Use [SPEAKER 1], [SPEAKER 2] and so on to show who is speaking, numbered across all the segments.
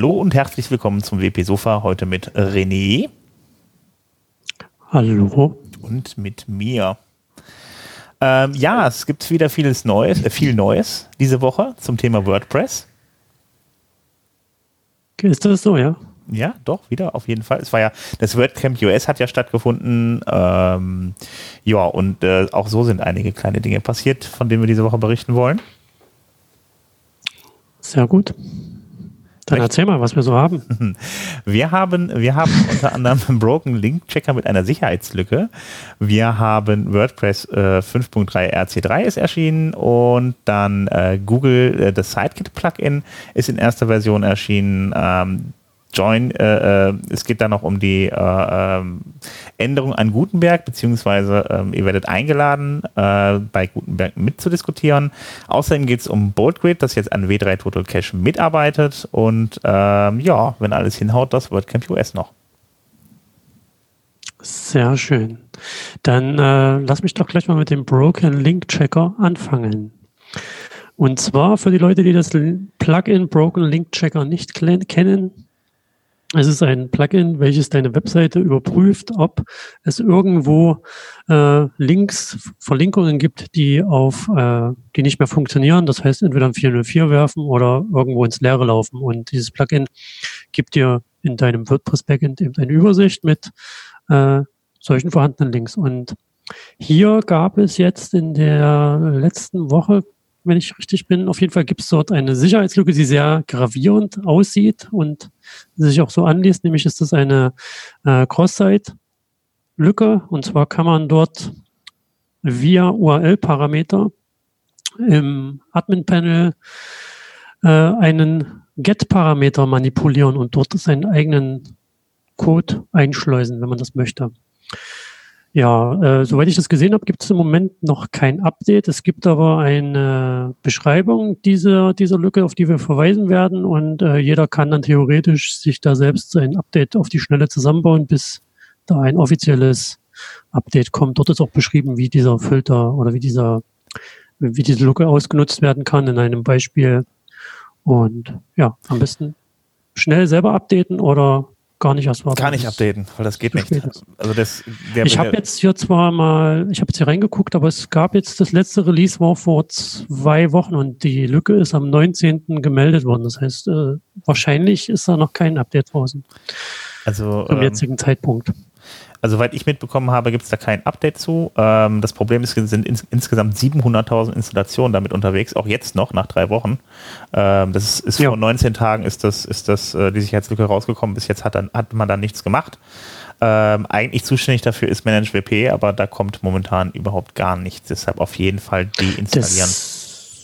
[SPEAKER 1] Hallo und herzlich willkommen zum WP Sofa. Heute mit René.
[SPEAKER 2] Hallo.
[SPEAKER 1] Und mit mir. Ähm, ja, es gibt wieder vieles Neues, äh, viel Neues diese Woche zum Thema WordPress.
[SPEAKER 2] Ist das so, ja?
[SPEAKER 1] Ja, doch, wieder auf jeden Fall. Es war ja, das WordCamp US hat ja stattgefunden. Ähm, ja, und äh, auch so sind einige kleine Dinge passiert, von denen wir diese Woche berichten wollen.
[SPEAKER 2] Sehr gut. Dann erzähl mal, was wir so haben.
[SPEAKER 1] Wir haben, wir haben unter anderem einen Broken Link Checker mit einer Sicherheitslücke. Wir haben WordPress äh, 5.3 RC3 ist erschienen und dann äh, Google, äh, das Sidekick Plugin ist in erster Version erschienen. Ähm, Join, äh, äh, es geht dann noch um die äh, ähm, Änderung an Gutenberg, beziehungsweise ähm, ihr werdet eingeladen, äh, bei Gutenberg mitzudiskutieren. Außerdem geht es um BoldGrid, das jetzt an W3 Total Cache mitarbeitet und ähm, ja, wenn alles hinhaut, das WordCamp US noch.
[SPEAKER 2] Sehr schön. Dann äh, lass mich doch gleich mal mit dem Broken Link Checker anfangen. Und zwar für die Leute, die das Plugin Broken Link Checker nicht kennen, es ist ein Plugin, welches deine Webseite überprüft, ob es irgendwo äh, Links, Verlinkungen gibt, die auf, äh, die nicht mehr funktionieren. Das heißt, entweder ein 404 werfen oder irgendwo ins Leere laufen. Und dieses Plugin gibt dir in deinem WordPress-Backend eben eine Übersicht mit äh, solchen vorhandenen Links. Und hier gab es jetzt in der letzten Woche wenn ich richtig bin. Auf jeden Fall gibt es dort eine Sicherheitslücke, die sehr gravierend aussieht und sich auch so anliest. Nämlich ist das eine äh, Cross-Site-Lücke. Und zwar kann man dort via URL-Parameter im Admin-Panel äh, einen Get-Parameter manipulieren und dort seinen eigenen Code einschleusen, wenn man das möchte. Ja, äh, soweit ich das gesehen habe, gibt es im Moment noch kein Update. Es gibt aber eine Beschreibung dieser, dieser Lücke, auf die wir verweisen werden. Und äh, jeder kann dann theoretisch sich da selbst ein Update auf die Schnelle zusammenbauen, bis da ein offizielles Update kommt. Dort ist auch beschrieben, wie dieser Filter oder wie dieser, wie diese Lücke ausgenutzt werden kann in einem Beispiel. Und ja, am besten schnell selber updaten oder gar nicht erst
[SPEAKER 1] warten. Gar nicht updaten, weil das geht nicht.
[SPEAKER 2] Also das, ich habe jetzt hier zwar mal, ich habe jetzt hier reingeguckt, aber es gab jetzt das letzte Release war vor zwei Wochen und die Lücke ist am 19. gemeldet worden. Das heißt, äh, wahrscheinlich ist da noch kein Update draußen.
[SPEAKER 1] Also
[SPEAKER 2] zum ähm, jetzigen Zeitpunkt.
[SPEAKER 1] Also, soweit ich mitbekommen habe, gibt es da kein Update zu. Ähm, das Problem ist, es sind ins, insgesamt 700.000 Installationen damit unterwegs, auch jetzt noch, nach drei Wochen. Ähm, das ist, ist ja. vor 19 Tagen ist das, ist das äh, die Sicherheitslücke rausgekommen. Bis jetzt hat, dann, hat man da nichts gemacht. Ähm, eigentlich zuständig dafür ist ManageWP, aber da kommt momentan überhaupt gar nichts. Deshalb auf jeden Fall deinstallieren. Das,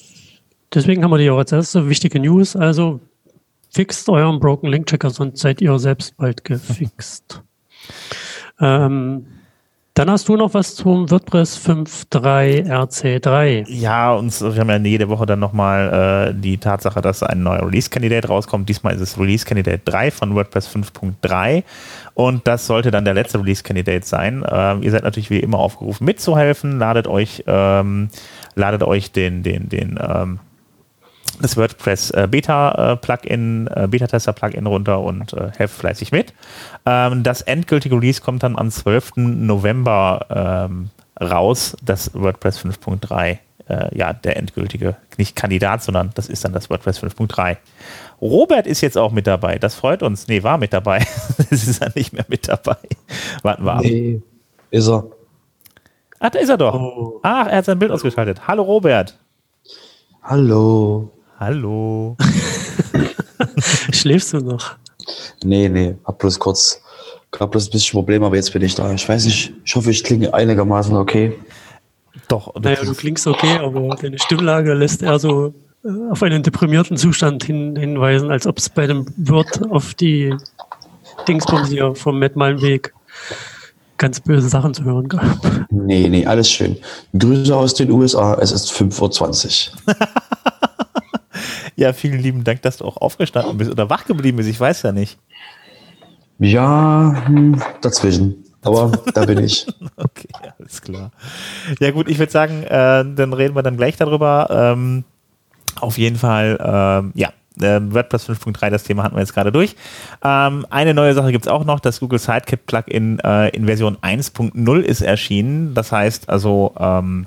[SPEAKER 2] deswegen haben wir die auch als erste wichtige News. Also fixt euren Broken Link Checker, sonst seid ihr selbst bald gefixt. Ähm, dann hast du noch was zum WordPress 5.3 RC3.
[SPEAKER 1] Ja, und wir haben ja jede Woche dann nochmal äh, die Tatsache, dass ein neuer Release-Kandidat rauskommt. Diesmal ist es Release-Kandidat 3 von WordPress 5.3 und das sollte dann der letzte Release-Kandidat sein. Ähm, ihr seid natürlich wie immer aufgerufen mitzuhelfen. Ladet euch, ähm, ladet euch den, den, den ähm, das WordPress äh, Beta äh, Plugin, äh, Beta-Tester Plugin runter und äh, helft fleißig mit. Ähm, das endgültige Release kommt dann am 12. November ähm, raus, das WordPress 5.3. Äh, ja, der endgültige, nicht Kandidat, sondern das ist dann das WordPress 5.3. Robert ist jetzt auch mit dabei. Das freut uns. Nee, war mit dabei. Es ist er nicht mehr mit dabei. Warten wir ab. Nee,
[SPEAKER 3] ist er.
[SPEAKER 1] Ach, da ist er doch. Oh. Ach, er hat sein Bild ausgeschaltet. Hallo Robert.
[SPEAKER 3] Hallo.
[SPEAKER 1] Hallo.
[SPEAKER 2] Schläfst du noch?
[SPEAKER 3] Nee, nee, hab bloß kurz, gab bloß ein bisschen Probleme, aber jetzt bin ich da. Ich weiß nicht, ich hoffe, ich klinge einigermaßen okay.
[SPEAKER 2] Doch. Naja, du klingst okay, aber deine Stimmlage lässt eher so äh, auf einen deprimierten Zustand hin, hinweisen, als ob es bei dem Wirt auf die Dingsbums hier vom Matt Weg ganz böse Sachen zu hören gab.
[SPEAKER 3] Nee, nee, alles schön. Grüße aus den USA, es ist 5.20 Uhr.
[SPEAKER 1] Ja, vielen lieben Dank, dass du auch aufgestanden bist oder wach geblieben bist. Ich weiß ja nicht.
[SPEAKER 3] Ja, hm, dazwischen. Aber da bin ich.
[SPEAKER 1] okay, alles klar. Ja, gut, ich würde sagen, äh, dann reden wir dann gleich darüber. Ähm, auf jeden Fall, ähm, ja, äh, WordPress 5.3, das Thema hatten wir jetzt gerade durch. Ähm, eine neue Sache gibt es auch noch, das Google Sidekick Plugin äh, in Version 1.0 ist erschienen. Das heißt also, ähm,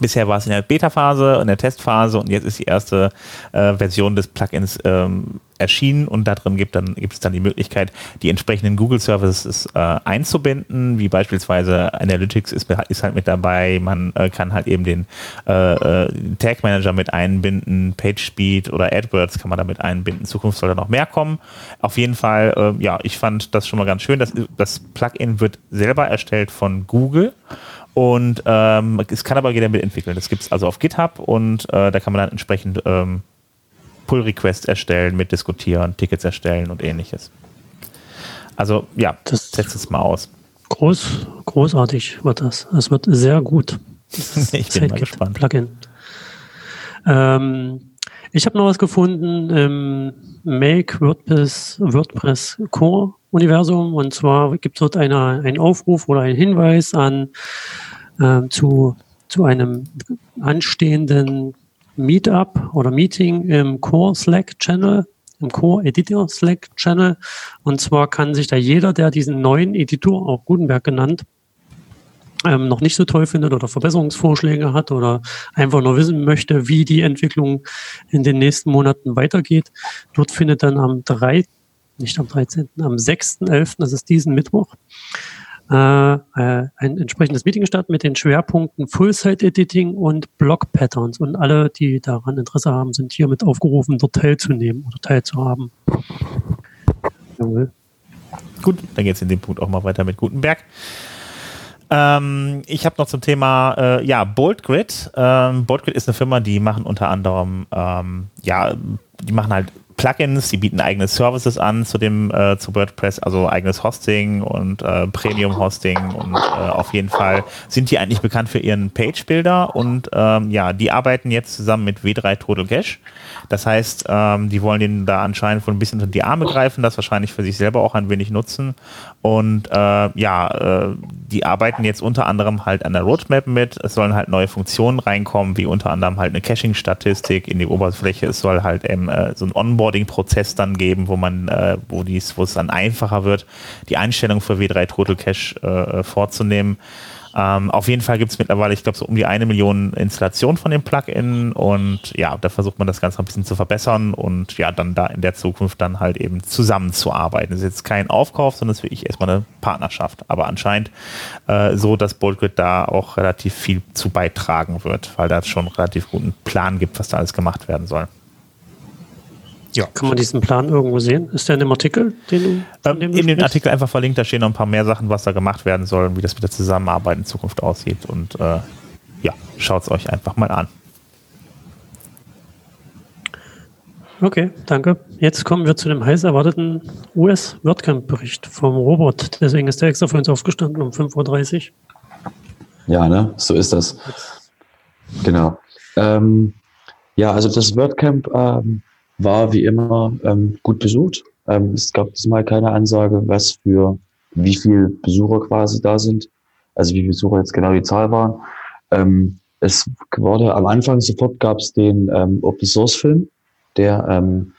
[SPEAKER 1] Bisher war es in der Beta-Phase, in der Testphase und jetzt ist die erste äh, Version des Plugins ähm, erschienen und da drin gibt, dann, gibt es dann die Möglichkeit, die entsprechenden Google Services äh, einzubinden, wie beispielsweise Analytics ist, ist halt mit dabei, man äh, kann halt eben den äh, äh Tag Manager mit einbinden, PageSpeed oder AdWords kann man damit einbinden. In Zukunft soll da noch mehr kommen. Auf jeden Fall, äh, ja, ich fand das schon mal ganz schön. Das, das Plugin wird selber erstellt von Google und ähm, es kann aber jeder mitentwickeln. Das gibt es also auf GitHub und äh, da kann man dann entsprechend ähm, Pull-Requests erstellen, mitdiskutieren, Tickets erstellen und ähnliches. Also ja, das setzt es mal aus.
[SPEAKER 2] Groß, großartig wird das. Es wird sehr gut.
[SPEAKER 1] ich bin mal gespannt.
[SPEAKER 2] Plugin. Ähm, ich habe noch was gefunden im Make WordPress, WordPress Core Universum und zwar gibt es dort eine, einen Aufruf oder einen Hinweis an äh, zu, zu einem anstehenden Meetup oder Meeting im Core Slack Channel, im Core Editor Slack Channel. Und zwar kann sich da jeder, der diesen neuen Editor, auch Gutenberg genannt, ähm, noch nicht so toll findet oder Verbesserungsvorschläge hat oder einfach nur wissen möchte, wie die Entwicklung in den nächsten Monaten weitergeht. Dort findet dann am 3., nicht am 13., am 6.11., das ist diesen Mittwoch, ein entsprechendes Meeting statt mit den Schwerpunkten Full-Site-Editing und Block-Patterns. Und alle, die daran Interesse haben, sind hiermit aufgerufen, dort teilzunehmen oder teilzuhaben.
[SPEAKER 1] Jawohl. Gut, dann geht es in dem Punkt auch mal weiter mit Gutenberg. Ähm, ich habe noch zum Thema, äh, ja, BoldGrid. Ähm, BoldGrid ist eine Firma, die machen unter anderem, ähm, ja, die machen halt Plugins, die bieten eigene Services an zu dem äh, zu WordPress, also eigenes Hosting und äh, Premium Hosting und äh, auf jeden Fall sind die eigentlich bekannt für ihren Page Builder und ähm, ja, die arbeiten jetzt zusammen mit W3 Total Cache. Das heißt, ähm, die wollen den da anscheinend von ein bisschen in die Arme greifen, das wahrscheinlich für sich selber auch ein wenig nutzen und äh, ja, äh, die arbeiten jetzt unter anderem halt an der Roadmap mit. Es sollen halt neue Funktionen reinkommen, wie unter anderem halt eine Caching-Statistik in die Oberfläche. Es soll halt ähm, äh, so ein Onboard Onboarding-Prozess dann geben, wo man, äh, wo dies, wo es dann einfacher wird, die Einstellung für W3 Total Cache äh, vorzunehmen. Ähm, auf jeden Fall gibt es mittlerweile, ich glaube, so um die eine Million Installationen von dem Plugin und ja, da versucht man das Ganze ein bisschen zu verbessern und ja, dann da in der Zukunft dann halt eben zusammenzuarbeiten. Das ist jetzt kein Aufkauf, sondern es ist wirklich erstmal eine Partnerschaft. Aber anscheinend äh, so, dass BoldGrid da auch relativ viel zu beitragen wird, weil da schon relativ guten Plan gibt, was da alles gemacht werden soll.
[SPEAKER 2] Ja. Kann man diesen Plan irgendwo sehen? Ist der in dem Artikel,
[SPEAKER 1] den du, ähm, In dem Artikel einfach verlinkt, da stehen noch ein paar mehr Sachen, was da gemacht werden soll und wie das mit der Zusammenarbeit in Zukunft aussieht. Und äh, ja, schaut es euch einfach mal an.
[SPEAKER 2] Okay, danke. Jetzt kommen wir zu dem heiß erwarteten US-WordCamp-Bericht vom Robot. Deswegen ist der extra für uns aufgestanden um 5.30 Uhr.
[SPEAKER 3] Ja, ne? So ist das. Genau. Ähm, ja, also das WordCamp ähm, war wie immer ähm, gut besucht. Ähm, es gab diesmal keine Ansage, was für wie viel Besucher quasi da sind. Also wie viele Besucher jetzt genau die Zahl waren. Ähm, es wurde am Anfang sofort gab es den ähm, Open Source Film, der ähm,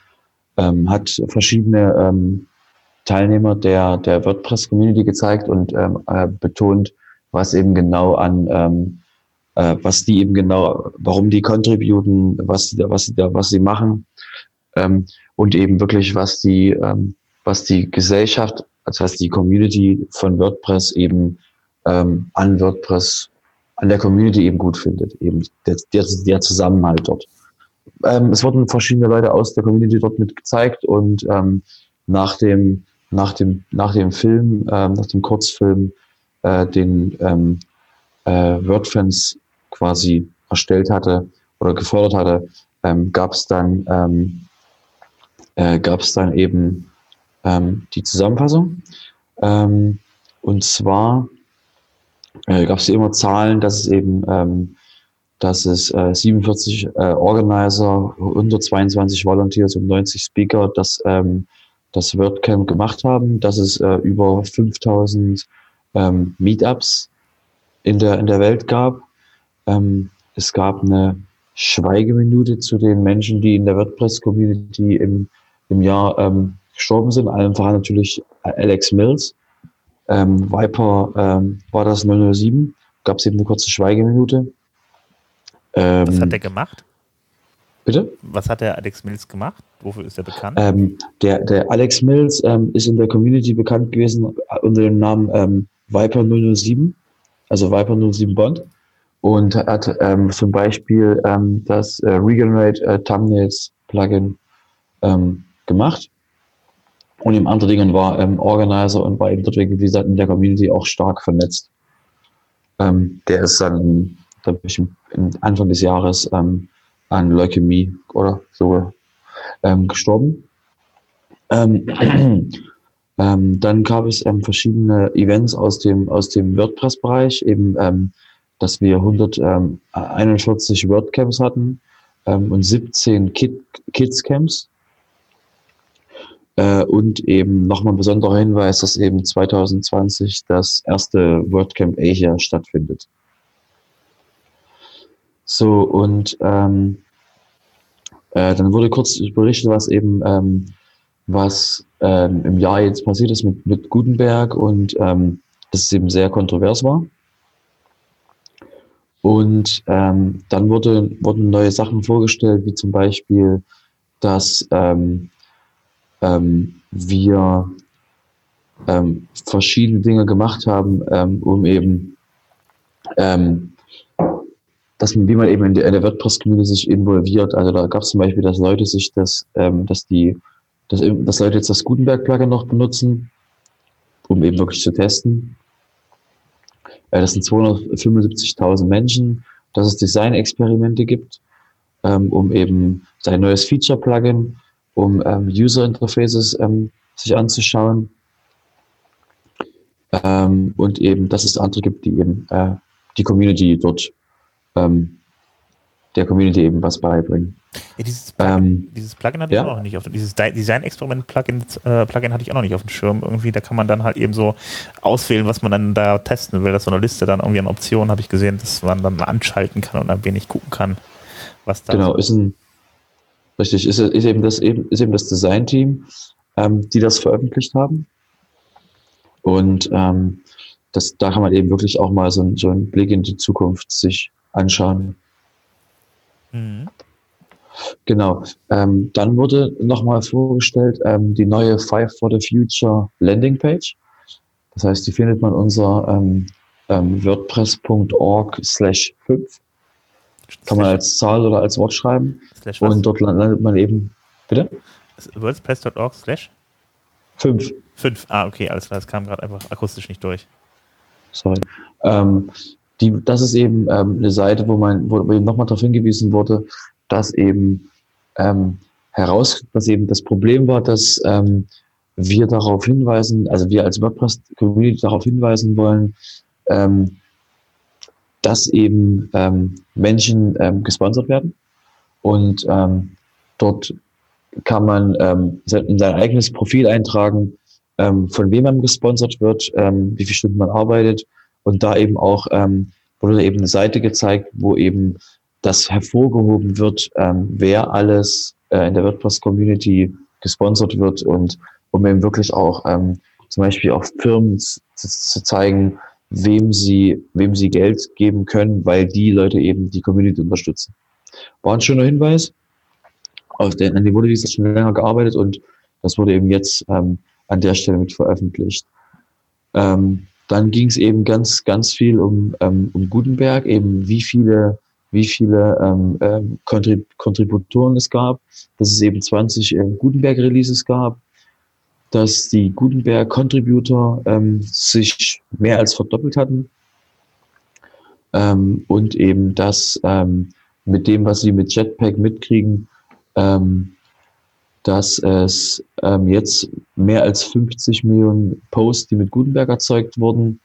[SPEAKER 3] ähm, hat verschiedene ähm, Teilnehmer der der WordPress Community gezeigt und ähm, äh, betont, was eben genau an ähm, äh, was die eben genau, warum die contributen, was was was sie machen ähm, und eben wirklich, was die, ähm, was die Gesellschaft, also was die Community von WordPress eben ähm, an WordPress, an der Community eben gut findet, eben der, der, der Zusammenhalt dort. Ähm, es wurden verschiedene Leute aus der Community dort mit gezeigt und ähm, nach dem nach dem nach dem Film, ähm, nach dem Kurzfilm, äh, den ähm, äh, WordFans quasi erstellt hatte oder gefordert hatte, ähm, gab es dann ähm, äh, gab es dann eben ähm, die Zusammenfassung. Ähm, und zwar äh, gab es immer Zahlen, dass es eben, ähm, dass es äh, 47 äh, Organizer, 122 Volunteers und 90 Speaker das, ähm, das WordCamp gemacht haben, dass es äh, über 5000 ähm, Meetups in der, in der Welt gab. Ähm, es gab eine Schweigeminute zu den Menschen, die in der WordPress-Community im, im Jahr ähm, gestorben sind. Allen voran natürlich Alex Mills. Ähm, Viper ähm, war das 007. Gab es eben eine kurze Schweigeminute.
[SPEAKER 1] Ähm, Was hat er gemacht?
[SPEAKER 3] Bitte?
[SPEAKER 1] Was hat der Alex Mills gemacht? Wofür ist er bekannt?
[SPEAKER 3] Ähm, der, der Alex Mills ähm, ist in der Community bekannt gewesen unter dem Namen ähm, Viper 007, also Viper 07 Bond. Und hat ähm, zum Beispiel ähm, das äh, Regenerate äh, Thumbnails Plugin ähm, gemacht. Und im anderen Dingen war ähm, Organizer und war eben dort, wie gesagt, in der Community auch stark vernetzt. Ähm, der ist dann, glaube ich, Anfang des Jahres ähm, an Leukämie oder so ähm, gestorben. Ähm, ähm, dann gab es ähm, verschiedene Events aus dem, aus dem WordPress-Bereich, eben, ähm, dass wir 141 ähm, WordCamps hatten und 17 Kid, Kids-Camps. Äh, und eben nochmal ein besonderer Hinweis, dass eben 2020 das erste WordCamp Asia stattfindet. So, und ähm, äh, dann wurde kurz berichtet, was eben, ähm, was ähm, im Jahr jetzt passiert ist mit, mit Gutenberg und ähm, dass es eben sehr kontrovers war. Und ähm, dann wurde, wurden neue Sachen vorgestellt, wie zum Beispiel, dass ähm, ähm, wir ähm, verschiedene Dinge gemacht haben, ähm, um eben ähm, dass man, wie man eben in der, der WordPress-Community sich involviert. Also da gab es zum Beispiel, dass Leute sich das, ähm, dass die, dass, dass Leute jetzt das Gutenberg-Plugin noch benutzen, um eben wirklich zu testen. Äh, das sind 275.000 Menschen, dass es Design-Experimente gibt, ähm, um eben sein neues Feature-Plugin, um ähm, User-Interfaces ähm, sich anzuschauen. Ähm, und eben, dass es andere gibt, die eben äh, die Community dort ähm, der Community eben was beibringen.
[SPEAKER 1] Ja, dieses, Plugin, ähm, dieses Plugin hatte ja? ich auch noch nicht auf dieses Design-Experiment-Plugin äh, Plugin hatte ich auch noch nicht auf dem Schirm. Irgendwie, da kann man dann halt eben so auswählen, was man dann da testen will. Das ist so eine Liste dann irgendwie an Optionen, habe ich gesehen, dass man dann anschalten kann und ein wenig gucken kann, was da
[SPEAKER 3] Genau, ist ein richtig, ist, ist eben das eben, ist eben das Design-Team, ähm, die das veröffentlicht haben. Und ähm, das, da kann man eben wirklich auch mal so, so einen Blick in die Zukunft sich anschauen. Mhm. Genau. Ähm, dann wurde nochmal vorgestellt ähm, die neue Five for the Future Landing Page. Das heißt, die findet man unter ähm, ähm WordPress.org slash 5. Kann man als Zahl oder als Wort schreiben. Und dort landet man eben. Bitte?
[SPEAKER 1] WordPress.org slash
[SPEAKER 3] 5.
[SPEAKER 1] 5. Ah, okay, alles klar. Das kam gerade einfach akustisch nicht durch.
[SPEAKER 3] Sorry. Ähm, die, das ist eben ähm, eine Seite, wo man, wo eben nochmal darauf hingewiesen wurde, dass eben ähm, heraus, dass eben das Problem war, dass ähm, wir darauf hinweisen, also wir als WordPress-Community darauf hinweisen wollen, ähm, dass eben ähm, Menschen ähm, gesponsert werden. Und ähm, dort kann man ähm, in sein eigenes Profil eintragen, ähm, von wem man gesponsert wird, ähm, wie viele Stunden man arbeitet. Und da eben auch ähm, wurde eben eine Seite gezeigt, wo eben das hervorgehoben wird, ähm, wer alles äh, in der WordPress-Community gesponsert wird. Und um eben wirklich auch ähm, zum Beispiel auch Firmen zu, zu zeigen, wem sie, wem sie Geld geben können, weil die Leute eben die Community unterstützen. War ein schöner Hinweis. Auf den, an dem wurde dieses schon länger gearbeitet und das wurde eben jetzt ähm, an der Stelle mit veröffentlicht. Ähm, dann ging es eben ganz, ganz viel um, ähm, um Gutenberg, eben wie viele, wie viele ähm, ähm, Kontrib Kontributoren es gab, dass es eben 20 äh, Gutenberg-Releases gab, dass die Gutenberg-Contributor ähm, sich mehr als verdoppelt hatten ähm, und eben, dass ähm, mit dem, was sie mit Jetpack mitkriegen, ähm, dass es ähm, jetzt mehr als 50 Millionen Posts, die mit Gutenberg erzeugt wurden.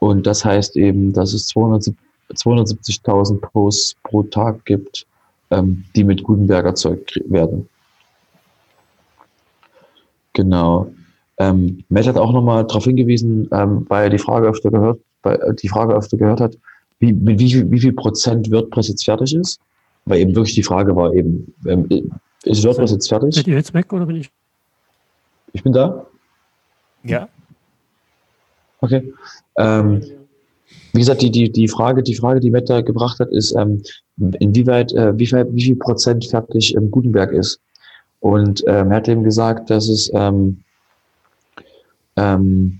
[SPEAKER 3] Und das heißt eben, dass es 270.000 Posts pro Tag gibt, ähm, die mit Gutenberg erzeugt werden. Genau. Ähm, Matt hat auch nochmal darauf hingewiesen, ähm, weil er die Frage öfter gehört, weil die Frage öfter gehört hat, wie, mit wie, wie viel Prozent WordPress jetzt fertig ist. weil eben wirklich die Frage war eben, ähm, ist WordPress jetzt fertig?
[SPEAKER 2] Seid ihr jetzt weg oder bin ich?
[SPEAKER 3] Ich bin da.
[SPEAKER 1] Ja.
[SPEAKER 3] Okay. Ähm, wie gesagt, die, die, die Frage, die Frage, die Matt da gebracht hat, ist, ähm, inwieweit, äh, wie viel, wie viel Prozent fertig im Gutenberg ist. Und ähm, er hat eben gesagt, dass es ähm, ähm,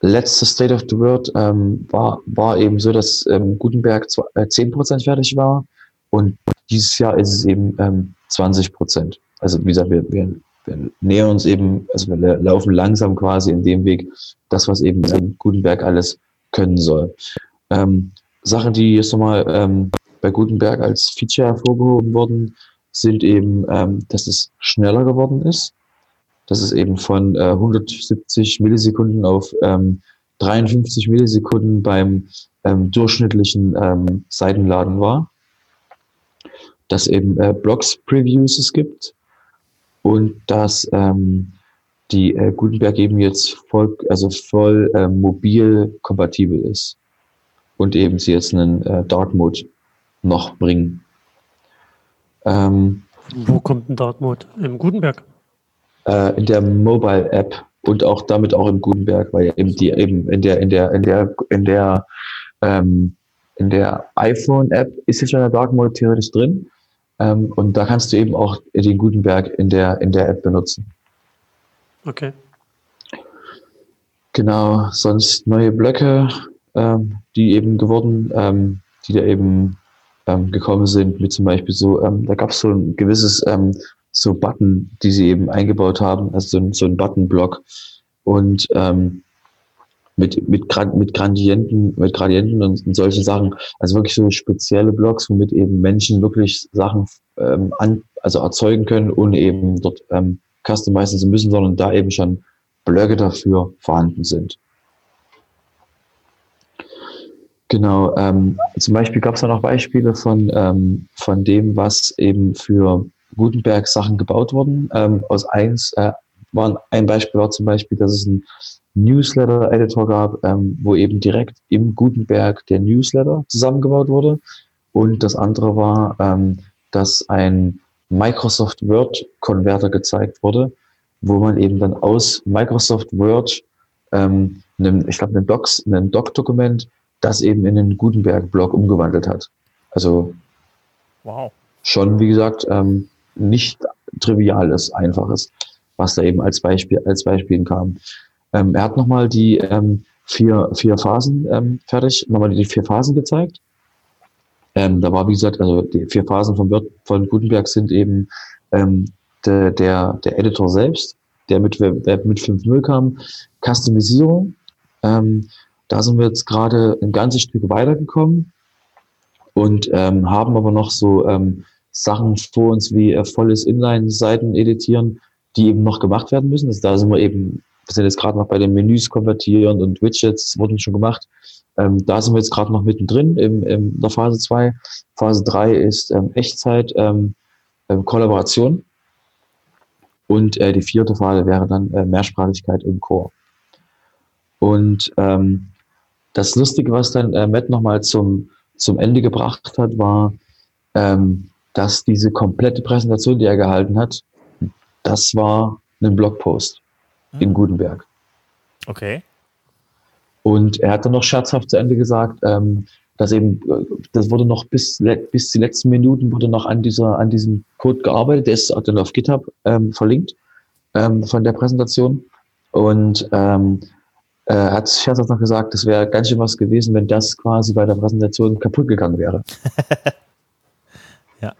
[SPEAKER 3] letzte State of the World ähm, war, war eben so, dass ähm, Gutenberg zwar, äh, 10% fertig war und dieses Jahr ist es eben ähm, 20%. Also wie gesagt, wir, wir, wir nähern uns eben, also wir laufen langsam quasi in dem Weg, das, was eben ähm, Gutenberg alles können soll. Ähm, Sachen, die jetzt nochmal ähm, bei Gutenberg als Feature hervorgehoben wurden, sind eben, ähm, dass es schneller geworden ist. Dass es eben von äh, 170 Millisekunden auf ähm, 53 Millisekunden beim ähm, durchschnittlichen ähm, Seitenladen war. Dass eben äh, Blogs-Previews es gibt und dass ähm, die äh, Gutenberg eben jetzt voll, also voll äh, mobil kompatibel ist und eben sie jetzt einen äh, Dark Mode noch bringen.
[SPEAKER 2] Ähm, Wo kommt ein Dark Mode? Im Gutenberg?
[SPEAKER 3] Äh, in der Mobile App und auch damit auch im Gutenberg, weil eben die eben in der in der in der in der ähm, in der iPhone App ist jetzt schon der Dark Mode theoretisch drin ähm, und da kannst du eben auch den Gutenberg in der in der App benutzen.
[SPEAKER 2] Okay.
[SPEAKER 3] Genau, sonst neue Blöcke, ähm, die eben geworden, ähm, die da eben ähm, gekommen sind, wie zum Beispiel so, ähm, da gab es so ein gewisses ähm, so Button, die sie eben eingebaut haben, also so ein, so ein Button-Block und ähm, mit, mit, mit Gradienten, mit Gradienten und, und solche Sachen, also wirklich so spezielle Blocks, womit eben Menschen wirklich Sachen ähm, an, also erzeugen können, ohne eben dort ähm, customizen zu müssen, sondern da eben schon Blöcke dafür vorhanden sind. Genau, ähm, zum Beispiel gab es da noch Beispiele von, ähm, von dem, was eben für Gutenberg Sachen gebaut wurden. Ähm, aus eins äh, war ein Beispiel war zum Beispiel, dass es einen Newsletter-Editor gab, ähm, wo eben direkt im Gutenberg der Newsletter zusammengebaut wurde. Und das andere war, ähm, dass ein Microsoft Word Konverter gezeigt wurde, wo man eben dann aus Microsoft Word, ähm, einem, ich glaube, einem Docs, einem Doc-Dokument, das eben in den Gutenberg-Blog umgewandelt hat. Also wow. schon, wie gesagt, ähm, nicht triviales, einfaches, was da eben als Beispiel, als Beispiel kam. Ähm, er hat nochmal die ähm, vier, vier Phasen ähm, fertig, nochmal die vier Phasen gezeigt. Ähm, da war, wie gesagt, also die vier Phasen von, von Gutenberg sind eben ähm, de, der, der Editor selbst, der mit, der mit 5.0 kam, Customisierung. Ähm, da sind wir jetzt gerade ein ganzes Stück weitergekommen und ähm, haben aber noch so ähm, Sachen vor uns wie äh, volles Inline-Seiten editieren, die eben noch gemacht werden müssen. Also da sind wir eben, wir sind jetzt gerade noch bei den Menüs konvertieren und Widgets wurden schon gemacht. Ähm, da sind wir jetzt gerade noch mittendrin im, in der Phase 2. Phase 3 ist ähm, Echtzeit, ähm, ähm, Kollaboration. Und äh, die vierte Phase wäre dann äh, Mehrsprachigkeit im Core. Und ähm, das Lustige, was dann äh, Matt nochmal zum, zum Ende gebracht hat, war, ähm, dass diese komplette Präsentation, die er gehalten hat, das war ein Blogpost hm. in Gutenberg.
[SPEAKER 1] Okay.
[SPEAKER 3] Und er hat dann noch scherzhaft zu Ende gesagt, ähm, dass eben, das wurde noch bis, bis die letzten Minuten wurde noch an dieser, an diesem Code gearbeitet. Der ist dann auf GitHub ähm, verlinkt ähm, von der Präsentation. Und ähm, äh, hat scherzhaft noch gesagt, das wäre ganz schön was gewesen, wenn das quasi bei der Präsentation kaputt gegangen wäre. ja.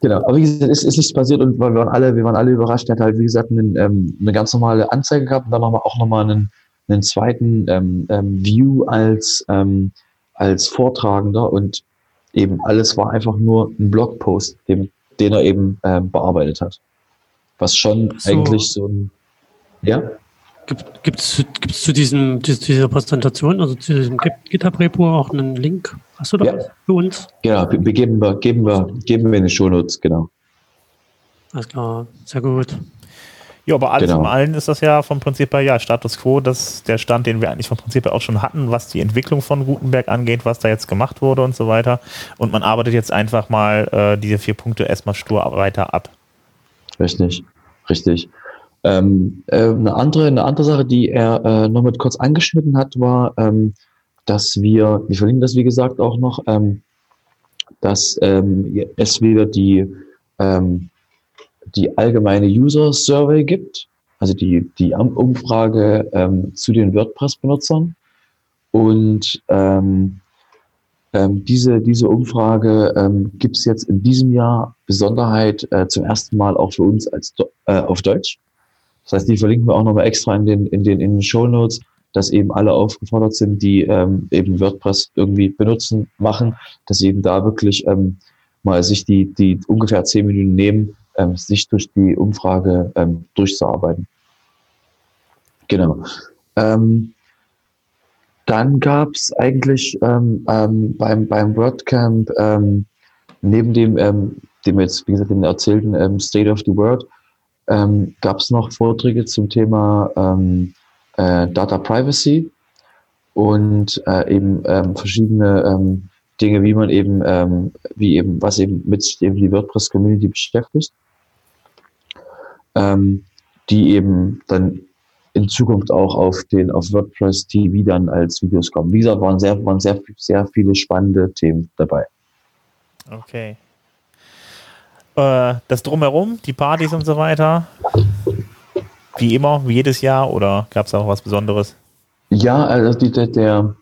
[SPEAKER 3] Genau, aber wie gesagt, es ist nichts passiert und wir waren alle, wir waren alle überrascht. Er hat halt, wie gesagt, einen, ähm, eine ganz normale Anzeige gehabt und dann haben wir auch nochmal einen einen zweiten ähm, ähm, View als, ähm, als Vortragender und eben alles war einfach nur ein Blogpost, dem, den er eben ähm, bearbeitet hat. Was schon so. eigentlich so ein, ja?
[SPEAKER 2] Gibt es gibt's zu diesem, dieser Präsentation, also zu diesem GitHub-Repo auch einen Link? Hast du da ja. für uns?
[SPEAKER 3] Ja, geben wir, geben wir, geben wir in die Shownotes, genau.
[SPEAKER 2] Alles klar, sehr gut.
[SPEAKER 1] Ja, aber alles
[SPEAKER 3] Genau.
[SPEAKER 1] im Allen ist das ja vom Prinzip her, ja, Status Quo, das ist der Stand, den wir eigentlich vom Prinzip her auch schon hatten, was die Entwicklung von Gutenberg angeht, was da jetzt gemacht wurde und so weiter. Und man arbeitet jetzt einfach mal äh, diese vier Punkte erstmal stur weiter ab.
[SPEAKER 3] Richtig, richtig. Ähm, äh, eine, andere, eine andere Sache, die er äh, noch mit kurz angeschnitten hat, war, ähm, dass wir, wir verlinken das wie gesagt auch noch, ähm, dass ähm, es wieder die, ähm, die allgemeine User Survey gibt, also die, die Umfrage ähm, zu den WordPress-Benutzern. Und ähm, ähm, diese, diese Umfrage ähm, gibt es jetzt in diesem Jahr Besonderheit äh, zum ersten Mal auch für uns als äh, auf Deutsch. Das heißt, die verlinken wir auch nochmal extra in den, in den, in den Show Notes, dass eben alle aufgefordert sind, die ähm, eben WordPress irgendwie benutzen, machen, dass sie eben da wirklich ähm, mal sich die, die ungefähr zehn Minuten nehmen, ähm, sich durch die Umfrage ähm, durchzuarbeiten. Genau. Ähm, dann gab es eigentlich ähm, ähm, beim, beim WordCamp ähm, neben dem, ähm, dem jetzt, wie gesagt, den erzählten ähm, State of the World, ähm, gab es noch Vorträge zum Thema ähm, äh, Data Privacy und äh, eben ähm, verschiedene ähm, Dinge, wie man eben, ähm, wie eben, was eben mit eben die WordPress-Community beschäftigt, ähm, die eben dann in Zukunft auch auf den auf WordPress TV dann als Videos kommen. Wie gesagt, waren sehr, waren sehr, sehr viele spannende Themen dabei.
[SPEAKER 1] Okay. Äh, das Drumherum, die Partys und so weiter, wie immer, wie jedes Jahr, oder gab es da noch was Besonderes?
[SPEAKER 3] Ja, also die, der, der,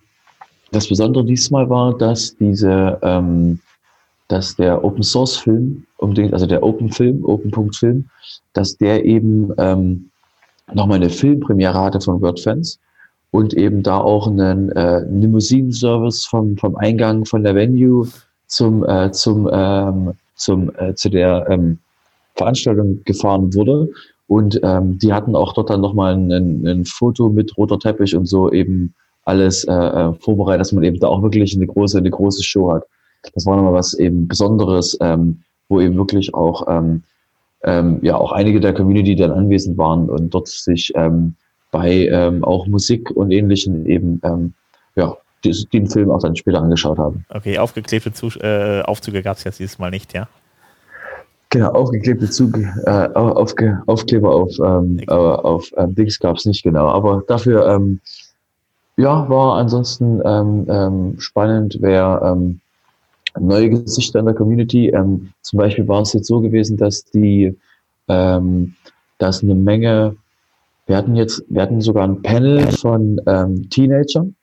[SPEAKER 3] das Besondere diesmal war, dass diese, ähm, dass der Open Source Film, also der Open Film, Open Film, dass der eben ähm, nochmal eine Filmpremiere hatte von WordFans und eben da auch einen äh, Limousinen-Service vom, vom Eingang von der Venue zum, äh, zum, ähm, zum, äh, zu der ähm, Veranstaltung gefahren wurde. Und ähm, die hatten auch dort dann nochmal ein, ein, Foto mit roter Teppich und so eben alles äh, äh, vorbereitet, dass man eben da auch wirklich eine große, eine große Show hat. Das war nochmal was eben Besonderes, ähm, wo eben wirklich auch ähm, ähm, ja auch einige der Community dann anwesend waren und dort sich ähm, bei ähm, auch Musik und Ähnlichen eben ähm, ja die, den Film auch dann später angeschaut haben.
[SPEAKER 1] Okay, aufgeklebte Zus äh, Aufzüge gab es jetzt dieses Mal nicht, ja?
[SPEAKER 3] Genau, aufgeklebte Zug, äh, aufge, Aufkleber auf, ähm,
[SPEAKER 1] Dings.
[SPEAKER 3] äh, auf ähm, Dings gab es nicht genau, aber dafür ähm, ja war ansonsten ähm, ähm, spannend, wer ähm, neue Gesichter in der Community. Ähm, zum Beispiel war es jetzt so gewesen, dass die, ähm, dass eine Menge, wir hatten jetzt, wir hatten sogar ein Panel von ähm, Teenagern,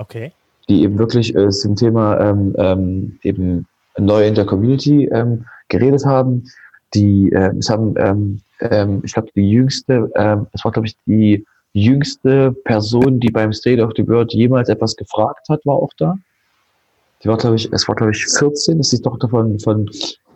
[SPEAKER 1] Okay.
[SPEAKER 3] die eben wirklich äh, zum Thema ähm, ähm, eben neu in der Community ähm, geredet haben. Die, äh, es haben, ähm, ähm, ich glaube, die jüngste, ähm, es war glaube ich die jüngste Person, die beim State of the World jemals etwas gefragt hat, war auch da. Die war glaube ich, es war glaube ich 14, das ist die Tochter von von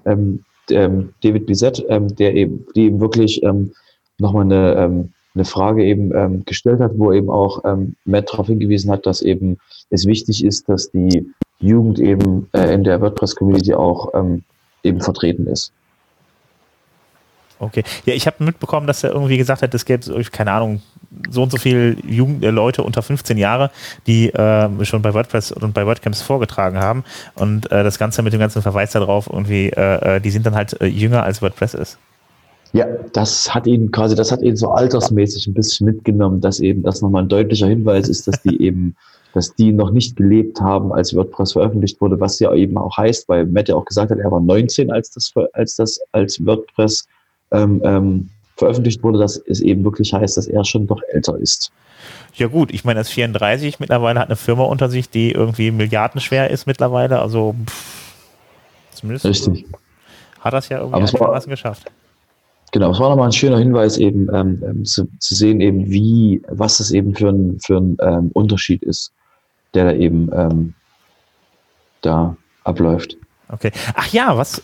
[SPEAKER 3] ähm, ähm, David Bizet, ähm, der eben, die eben wirklich ähm, nochmal eine ähm, eine Frage eben ähm, gestellt hat, wo eben auch ähm, Matt darauf hingewiesen hat, dass eben es wichtig ist, dass die Jugend eben äh, in der WordPress-Community auch ähm, eben vertreten ist.
[SPEAKER 1] Okay. Ja, ich habe mitbekommen, dass er irgendwie gesagt hat, es gäbe, keine Ahnung, so und so viele Jugend äh, Leute unter 15 Jahre, die äh, schon bei WordPress und bei WordCamps vorgetragen haben. Und äh, das Ganze mit dem ganzen Verweis darauf, irgendwie, äh, äh, die sind dann halt jünger als WordPress ist.
[SPEAKER 3] Ja, das hat ihn quasi, das hat ihn so altersmäßig ein bisschen mitgenommen, dass eben das nochmal ein deutlicher Hinweis ist, dass die eben, dass die noch nicht gelebt haben, als WordPress veröffentlicht wurde, was ja eben auch heißt, weil Matt ja auch gesagt hat, er war 19, als das, als das, als WordPress ähm, ähm, veröffentlicht wurde, dass es eben wirklich heißt, dass er schon doch älter ist.
[SPEAKER 1] Ja gut, ich meine, er ist 34, mittlerweile hat eine Firma unter sich, die irgendwie milliardenschwer ist mittlerweile, also pff, zumindest
[SPEAKER 3] Richtig.
[SPEAKER 1] hat das ja irgendwie einigermaßen geschafft.
[SPEAKER 3] Genau, es war nochmal ein schöner Hinweis, eben ähm, ähm, zu, zu sehen, eben wie, was das eben für ein, für ein ähm, Unterschied ist, der da eben ähm, da abläuft.
[SPEAKER 1] Okay. Ach ja, was,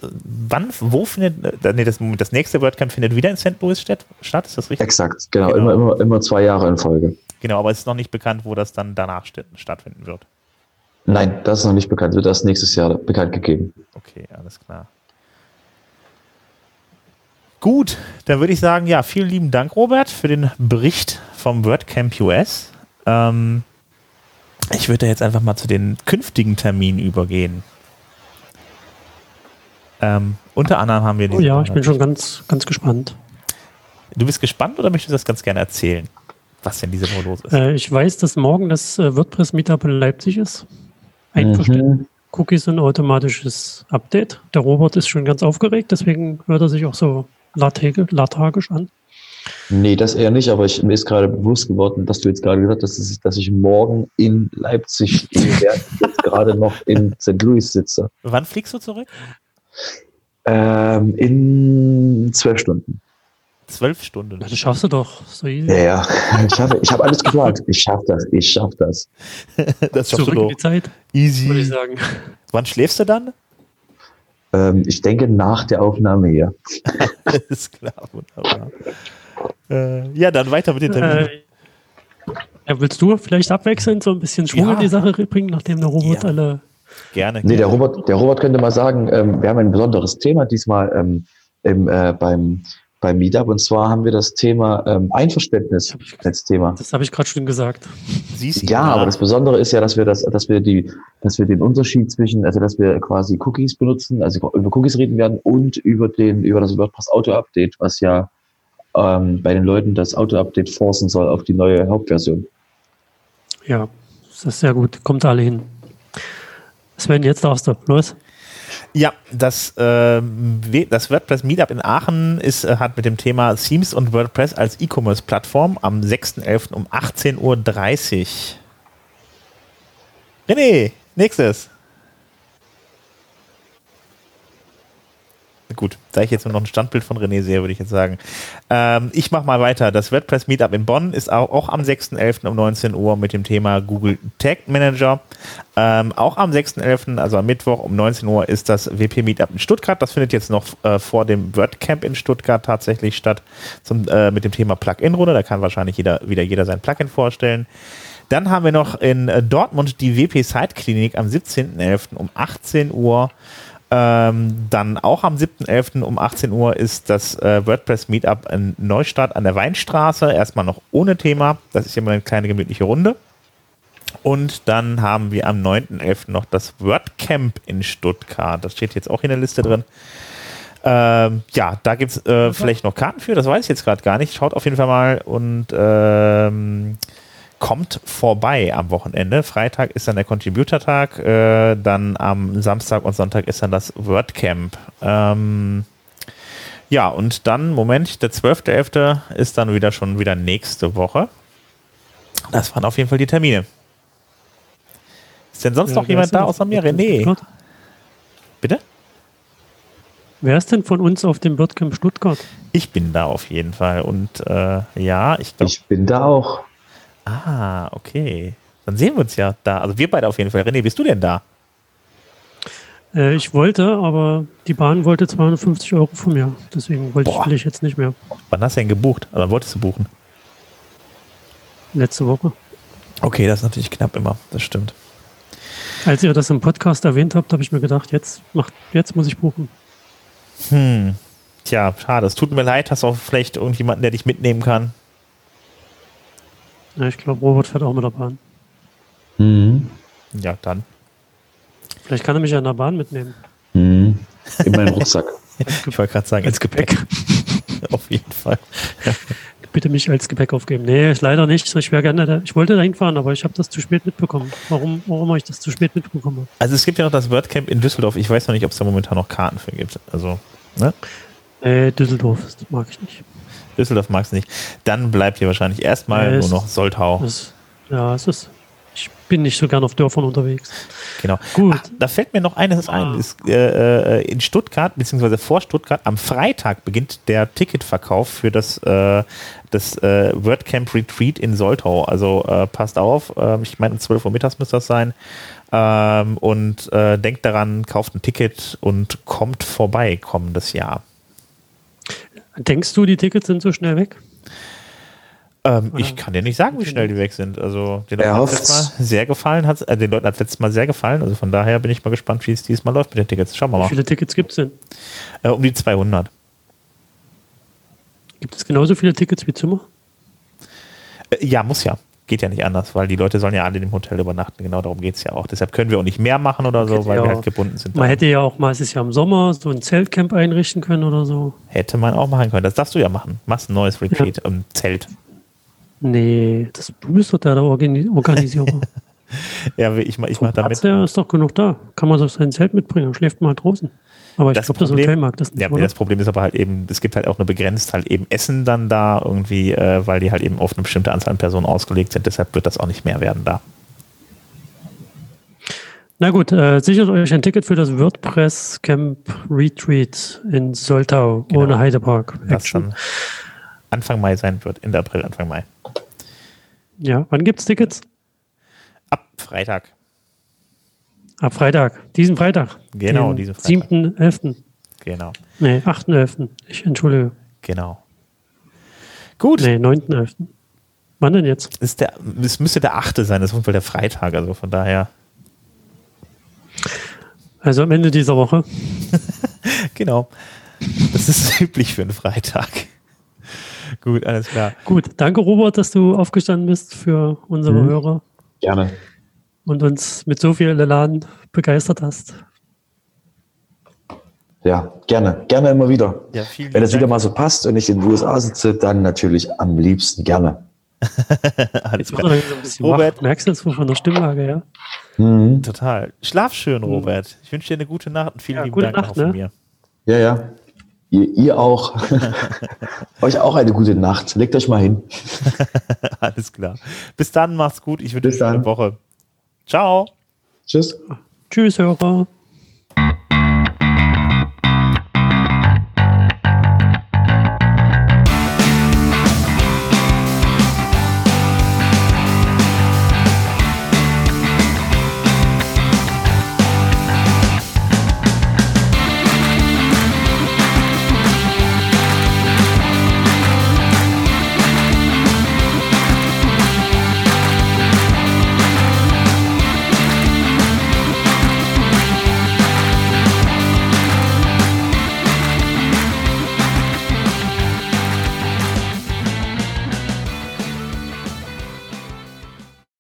[SPEAKER 1] wann, wo findet, äh, nee, das, das nächste WordCamp findet wieder in St. Louis statt, statt ist das richtig?
[SPEAKER 3] Exakt, genau,
[SPEAKER 1] Genau.
[SPEAKER 3] Immer, immer, immer zwei Jahre in Folge.
[SPEAKER 1] Genau, aber es ist noch nicht bekannt, wo das dann danach st- stattfinden wird.
[SPEAKER 3] Nein, das ist noch nicht bekannt, wird erst nächstes Jahr bekannt gegeben.
[SPEAKER 1] Okay, alles klar. Gut, dann würde ich sagen, ja, vielen lieben Dank, Robert, für den Bericht vom WordCamp US. Ähm, ich würde jetzt einfach mal zu den künftigen Terminen übergehen. Ähm, unter anderem haben wir
[SPEAKER 2] Oh ja, ich bin schon ganz, ganz gespannt.
[SPEAKER 1] Du bist gespannt oder möchtest du das ganz gerne erzählen, was denn diese Woche los ist?
[SPEAKER 2] Äh, ich weiß, dass morgen das äh, WordPress-Meetup in Leipzig ist. Einverstanden.
[SPEAKER 3] Mhm.
[SPEAKER 2] Cookies und automatisches Update. Der Robert ist schon ganz aufgeregt, deswegen hört er sich auch so lethargisch an.
[SPEAKER 3] Nee, das eher nicht, aber ich, mir ist gerade bewusst geworden, dass du jetzt gerade gesagt hast, dass ich, dass ich morgen in Leipzig stehe, während ich jetzt gerade noch in St. Louis sitze.
[SPEAKER 1] Wann fliegst du zurück?
[SPEAKER 3] Ähm, in zwölf Stunden.
[SPEAKER 1] Zwölf Stunden.
[SPEAKER 2] Das schaffst du doch. So easy.
[SPEAKER 3] Ja, ja. Ich habe ich hab alles geplant. Ich schaffe das. Ich schaffe das.
[SPEAKER 1] Das schaffst
[SPEAKER 2] Zurück
[SPEAKER 1] du
[SPEAKER 2] in die
[SPEAKER 1] doch.
[SPEAKER 2] Zeit, würde ich
[SPEAKER 1] Easy.
[SPEAKER 2] sagen.
[SPEAKER 1] Wann schläfst du dann?
[SPEAKER 3] Ähm, ich denke nach der Aufnahme hier.
[SPEAKER 1] Ist klar, wunderbar. Äh, ja, dann weiter mit den Terminen.
[SPEAKER 2] Äh, ja, willst du vielleicht abwechselnd so ein bisschen Schwung
[SPEAKER 1] Ja.
[SPEAKER 2] in die Sache bringen, nachdem der Robert
[SPEAKER 1] Ja.
[SPEAKER 2] alle.
[SPEAKER 1] Gerne.
[SPEAKER 3] Nee, der Robert, der Robert könnte mal sagen, ähm, wir haben ein besonderes Thema diesmal ähm, im, äh, beim, beim Meetup und zwar haben wir das Thema ähm, Einverständnis als Thema.
[SPEAKER 2] Das habe ich gerade schon gesagt.
[SPEAKER 1] Siehst
[SPEAKER 3] Ja, aber das Besondere ist ja, dass wir das, dass wir die, dass wir den Unterschied zwischen, also dass wir quasi Cookies benutzen, also über Cookies reden werden und über den, über das WordPress Auto Update, was ja ähm, bei den Leuten das Auto Update forcen soll auf die neue Hauptversion.
[SPEAKER 2] Ja, das ist sehr gut. Kommt alle hin. Sven, jetzt darfst du. Los.
[SPEAKER 1] Ja, das, we- das WordPress Meetup in Aachen ist, äh, hat mit dem Thema Themes und WordPress als E-Commerce-Plattform am 6.11. um 18.30 Uhr. René, nächstes. Gut, da ich jetzt nur noch ein Standbild von René sehe, würde ich jetzt sagen. Ähm, ich mache mal weiter. Das WordPress Meetup in Bonn ist auch, auch am 6.11. um 19 Uhr mit dem Thema Google Tag Manager. Ähm, auch am 6.11., also am Mittwoch um 19 Uhr, ist das WP Meetup in Stuttgart. Das findet jetzt noch äh, vor dem WordCamp in Stuttgart tatsächlich statt zum, äh, mit dem Thema Plugin-Runde. Da kann wahrscheinlich jeder, wieder jeder sein Plugin vorstellen. Dann haben wir noch in äh, Dortmund die WP Site Klinik am 17.11. um 18 Uhr. Ähm, dann auch am 7.11. um 18 Uhr ist das äh, WordPress Meetup in Neustadt an der Weinstraße. Erstmal noch ohne Thema. Das ist immer eine kleine gemütliche Runde. Und dann haben wir am 9.11. noch das WordCamp in Stuttgart. Das steht jetzt auch in der Liste drin. Ähm, ja, da gibt es äh, vielleicht noch Karten für, das weiß ich jetzt gerade gar nicht. Schaut auf jeden Fall mal und ähm, kommt vorbei am Wochenende. Freitag ist dann der Contributor-Tag, äh, dann am Samstag und Sonntag ist dann das WordCamp. Ähm, ja, und dann, Moment, der 12.11. ist dann wieder schon wieder nächste Woche. Das waren auf jeden Fall die Termine. Ist denn sonst
[SPEAKER 2] Ja,
[SPEAKER 1] noch jemand da außer mir? René,
[SPEAKER 2] Stuttgart?
[SPEAKER 1] bitte?
[SPEAKER 2] Wer ist denn von uns auf dem WordCamp Stuttgart?
[SPEAKER 1] Ich bin da auf jeden Fall. Und äh, ja, ich glaube.
[SPEAKER 3] Ich bin da auch.
[SPEAKER 1] Ah, okay. Dann sehen wir uns ja da. Also wir beide auf jeden Fall. René, bist du denn da?
[SPEAKER 2] Äh, ich wollte, aber die Bahn wollte 250 Euro von mir. Deswegen wollte
[SPEAKER 1] Boah.
[SPEAKER 2] ich, jetzt nicht mehr.
[SPEAKER 1] Wann hast du denn gebucht? Oder wolltest du buchen?
[SPEAKER 2] Letzte Woche.
[SPEAKER 1] Okay, das ist natürlich knapp immer. Das stimmt.
[SPEAKER 2] Als ihr das im Podcast erwähnt habt, habe ich mir gedacht, jetzt, macht, jetzt muss ich buchen.
[SPEAKER 1] Hm. Tja, schade. Es tut mir leid. Hast du auch vielleicht irgendjemanden, der dich mitnehmen kann?
[SPEAKER 2] Ja, ich glaube, Robert fährt auch mit der Bahn.
[SPEAKER 3] Mhm.
[SPEAKER 1] Ja, dann.
[SPEAKER 2] Vielleicht kann er mich ja in der Bahn mitnehmen.
[SPEAKER 3] Mhm. In meinen Rucksack.
[SPEAKER 1] Ich wollte gerade sagen, ins Gepäck. auf jeden Fall.
[SPEAKER 2] Bitte mich als Gepäck aufgeben. Nee, leider nicht. Ich wäre gerne da. Ich wollte da hinfahren, aber ich habe das zu spät mitbekommen. Warum, warum habe ich das zu spät mitbekommen?
[SPEAKER 1] Also es gibt ja noch das WordCamp in Düsseldorf. Ich weiß noch nicht, ob es da momentan noch Karten für gibt. Also, ne?
[SPEAKER 2] Äh, Düsseldorf, das mag ich nicht.
[SPEAKER 1] Düsseldorf magst du nicht. Dann bleibt hier wahrscheinlich erstmal
[SPEAKER 2] Ja,
[SPEAKER 1] nur
[SPEAKER 2] es-
[SPEAKER 1] noch Soltau.
[SPEAKER 2] Das, ja, es ist. Ich bin nicht so gern auf Dörfern unterwegs.
[SPEAKER 1] Genau.
[SPEAKER 2] Gut.
[SPEAKER 1] Ach, da fällt mir noch eines ein. Ist, äh, äh, in Stuttgart, beziehungsweise vor Stuttgart, am Freitag beginnt der Ticketverkauf für das, äh, das äh, WordCamp Retreat in Soltau. Also äh, passt auf, ähm, ich meine um 12 Uhr mittags müsste das sein. Ähm, und äh, denkt daran, kauft ein Ticket und kommt vorbei kommendes Jahr.
[SPEAKER 2] Denkst du, die Tickets sind so schnell weg?
[SPEAKER 1] Ähm, ich kann dir nicht sagen, wie schnell die weg sind. Also den Leuten hat letztes Mal sehr gefallen, hat's, äh, den Leuten hat letztes Mal sehr gefallen. Also von daher bin ich mal gespannt, wie es dieses Mal läuft mit den Tickets. Schauen wir
[SPEAKER 2] Wie
[SPEAKER 1] mal.
[SPEAKER 2] viele Tickets gibt es denn?
[SPEAKER 1] Äh, um die 200.
[SPEAKER 2] Gibt es genauso viele Tickets wie Zimmer?
[SPEAKER 1] Äh, ja, muss ja. Geht ja nicht anders, weil die Leute sollen ja alle dem Hotel übernachten. Genau darum geht es ja auch. Deshalb können wir auch nicht mehr machen oder so, weil
[SPEAKER 2] ja,
[SPEAKER 1] wir halt gebunden sind.
[SPEAKER 2] Man hätte ja auch mal, es ist ja im Sommer, so ein Zeltcamp einrichten können oder so.
[SPEAKER 1] Hätte man auch machen können. Das darfst du ja machen. Machst ein neues Retreat ja. im Zelt.
[SPEAKER 2] Nee, das, du bist doch der Organi Organisierer.
[SPEAKER 1] ja, ich, ich mache damit.
[SPEAKER 2] Ja, ist doch genug da. Kann man so sein Zelt mitbringen, schläft mal draußen. Aber ich glaube, das Hotel mag das
[SPEAKER 1] nicht. Ja, oder? das Problem ist aber halt eben, es gibt halt auch eine begrenzt halt eben Essen dann da irgendwie, äh, weil die halt eben auf eine bestimmte Anzahl an Personen ausgelegt sind. Deshalb wird das auch nicht mehr werden da.
[SPEAKER 2] Na gut, äh, sichert euch ein Ticket für das WordPress Camp Retreat in Soltau genau. ohne Heidepark.
[SPEAKER 1] Das dann Anfang Mai sein wird, Ende April, Anfang Mai.
[SPEAKER 2] Ja, wann gibt es Tickets?
[SPEAKER 1] Ab Freitag.
[SPEAKER 2] Ab Freitag, diesen Freitag.
[SPEAKER 1] Genau, diesen Freitag.
[SPEAKER 2] 7.11.
[SPEAKER 1] Genau.
[SPEAKER 2] Nee, 8.11. Ich entschuldige.
[SPEAKER 1] Genau. Gut.
[SPEAKER 2] Nee, 9.11. Wann denn jetzt?
[SPEAKER 1] Ist der, es müsste der 8. sein, das ist wohl der Freitag, also von daher.
[SPEAKER 2] Also am Ende dieser Woche.
[SPEAKER 1] genau. Das ist üblich für einen Freitag. Gut, alles klar.
[SPEAKER 2] Gut, danke Robert, dass du aufgestanden bist für unsere mhm. Hörer.
[SPEAKER 3] Gerne.
[SPEAKER 2] Und uns mit so viel Elan begeistert hast.
[SPEAKER 3] Ja, gerne. Gerne immer wieder.
[SPEAKER 1] Ja,
[SPEAKER 3] Wenn es wieder mal so passt und ich in den USA sitze, dann natürlich am liebsten gerne.
[SPEAKER 2] Alles klar. So Robert. Wach. Merkst du das von der Stimmlage, ja?
[SPEAKER 1] Mhm. Total. Schlaf schön, Robert. Ich wünsche dir eine gute Nacht und vielen ja, lieben Dank Nacht, ne? von mir.
[SPEAKER 3] Ja, ja. Ihr, ihr auch. euch auch eine gute Nacht. Legt euch mal hin.
[SPEAKER 1] Alles klar. Bis dann, macht's gut. Ich wünsche euch eine Woche. Ciao.
[SPEAKER 3] Tschüss.
[SPEAKER 2] Tschüss, Hörer.